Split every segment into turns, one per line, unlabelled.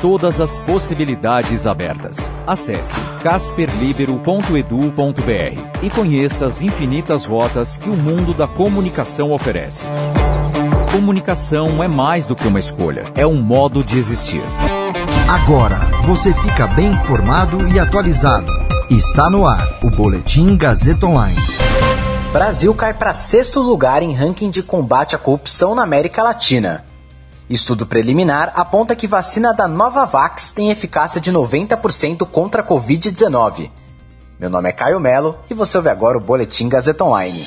Todas as possibilidades abertas. Acesse casperlibero.edu.br e conheça as infinitas rotas que o mundo da comunicação oferece. Comunicação é mais do que uma escolha, é um modo de existir.
Agora você fica bem informado e atualizado. Está no ar o Boletim Gazeta Online.
Brasil cai para sexto lugar em ranking de combate à corrupção na América Latina. Estudo preliminar aponta que vacina da Novavax tem eficácia de 90% contra a Covid-19. Meu nome é Caio Melo e você ouve agora o Boletim Gazeta Online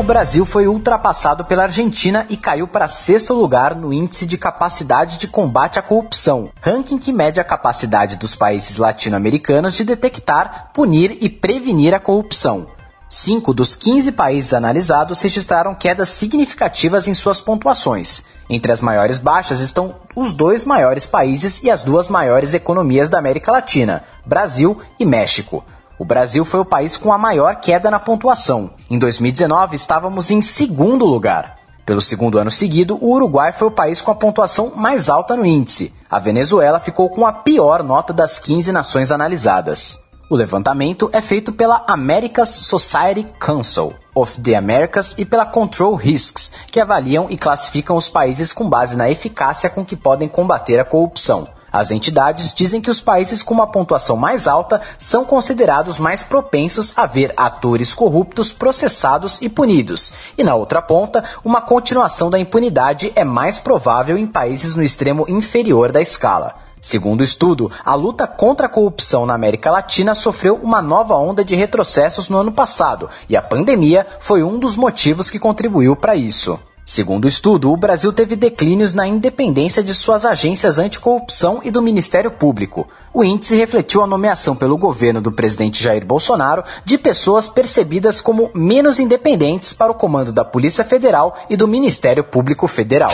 o Brasil foi ultrapassado pela Argentina e caiu para sexto lugar no Índice de Capacidade de Combate à Corrupção, ranking que mede a capacidade dos países latino-americanos de detectar, punir e prevenir a corrupção. Cinco dos 15 países analisados registraram quedas significativas em suas pontuações. Entre as maiores baixas estão os dois maiores países e as duas maiores economias da América Latina, Brasil e México. O Brasil foi o país com a maior queda na pontuação. Em 2019, estávamos em segundo lugar. Pelo segundo ano seguido, o Uruguai foi o país com a pontuação mais alta no índice. A Venezuela ficou com a pior nota das 15 nações analisadas. O levantamento é feito pela Americas Society Council of the Americas e pela Control Risks, que avaliam e classificam os países com base na eficácia com que podem combater a corrupção. As entidades dizem que os países com uma pontuação mais alta são considerados mais propensos a ver atores corruptos processados e punidos, e na outra ponta, uma continuação da impunidade é mais provável em países no extremo inferior da escala. Segundo o estudo, a luta contra a corrupção na América Latina sofreu uma nova onda de retrocessos no ano passado, e a pandemia foi um dos motivos que contribuiu para isso. Segundo o estudo, o Brasil teve declínios na independência de suas agências anticorrupção e do Ministério Público. O índice refletiu a nomeação pelo governo do presidente Jair Bolsonaro de pessoas percebidas como menos independentes para o comando da Polícia Federal e do Ministério Público Federal.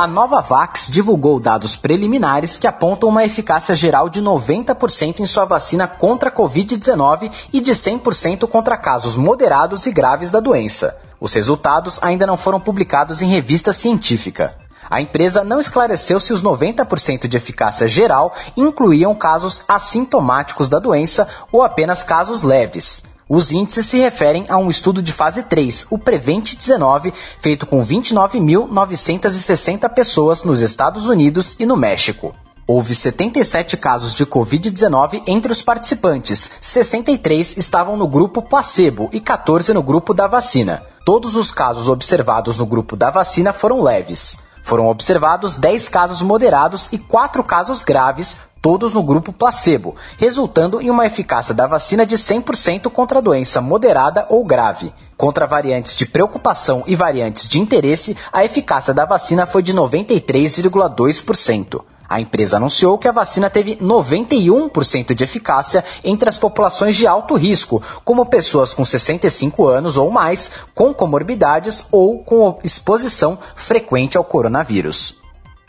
A Nova Vax divulgou dados preliminares que apontam uma eficácia geral de 90% em sua vacina contra a Covid-19 e de 100% contra casos moderados e graves da doença. Os resultados ainda não foram publicados em revista científica. A empresa não esclareceu se os 90% de eficácia geral incluíam casos assintomáticos da doença ou apenas casos leves. Os índices se referem a um estudo de fase 3, o Prevent 19, feito com 29.960 pessoas nos Estados Unidos e no México. Houve 77 casos de Covid-19 entre os participantes, 63 estavam no grupo placebo e 14 no grupo da vacina. Todos os casos observados no grupo da vacina foram leves. Foram observados 10 casos moderados e 4 casos graves, todos no grupo placebo, resultando em uma eficácia da vacina de 100% contra a doença moderada ou grave. Contra variantes de preocupação e variantes de interesse, a eficácia da vacina foi de 93,2%. A empresa anunciou que a vacina teve 91% de eficácia entre as populações de alto risco, como pessoas com 65 anos ou mais, com comorbidades ou com exposição frequente ao coronavírus.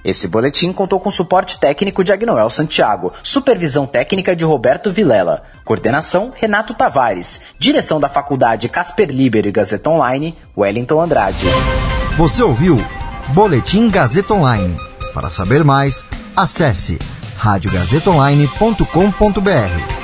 Esse boletim contou com suporte técnico de Agnoel Santiago, supervisão técnica de Roberto Vilela, coordenação Renato Tavares, direção da Faculdade Casper Liber e Gazeta Online, Wellington Andrade.
Você ouviu Boletim Gazeta Online. Para saber mais, acesse radiogazetaonline.com.br.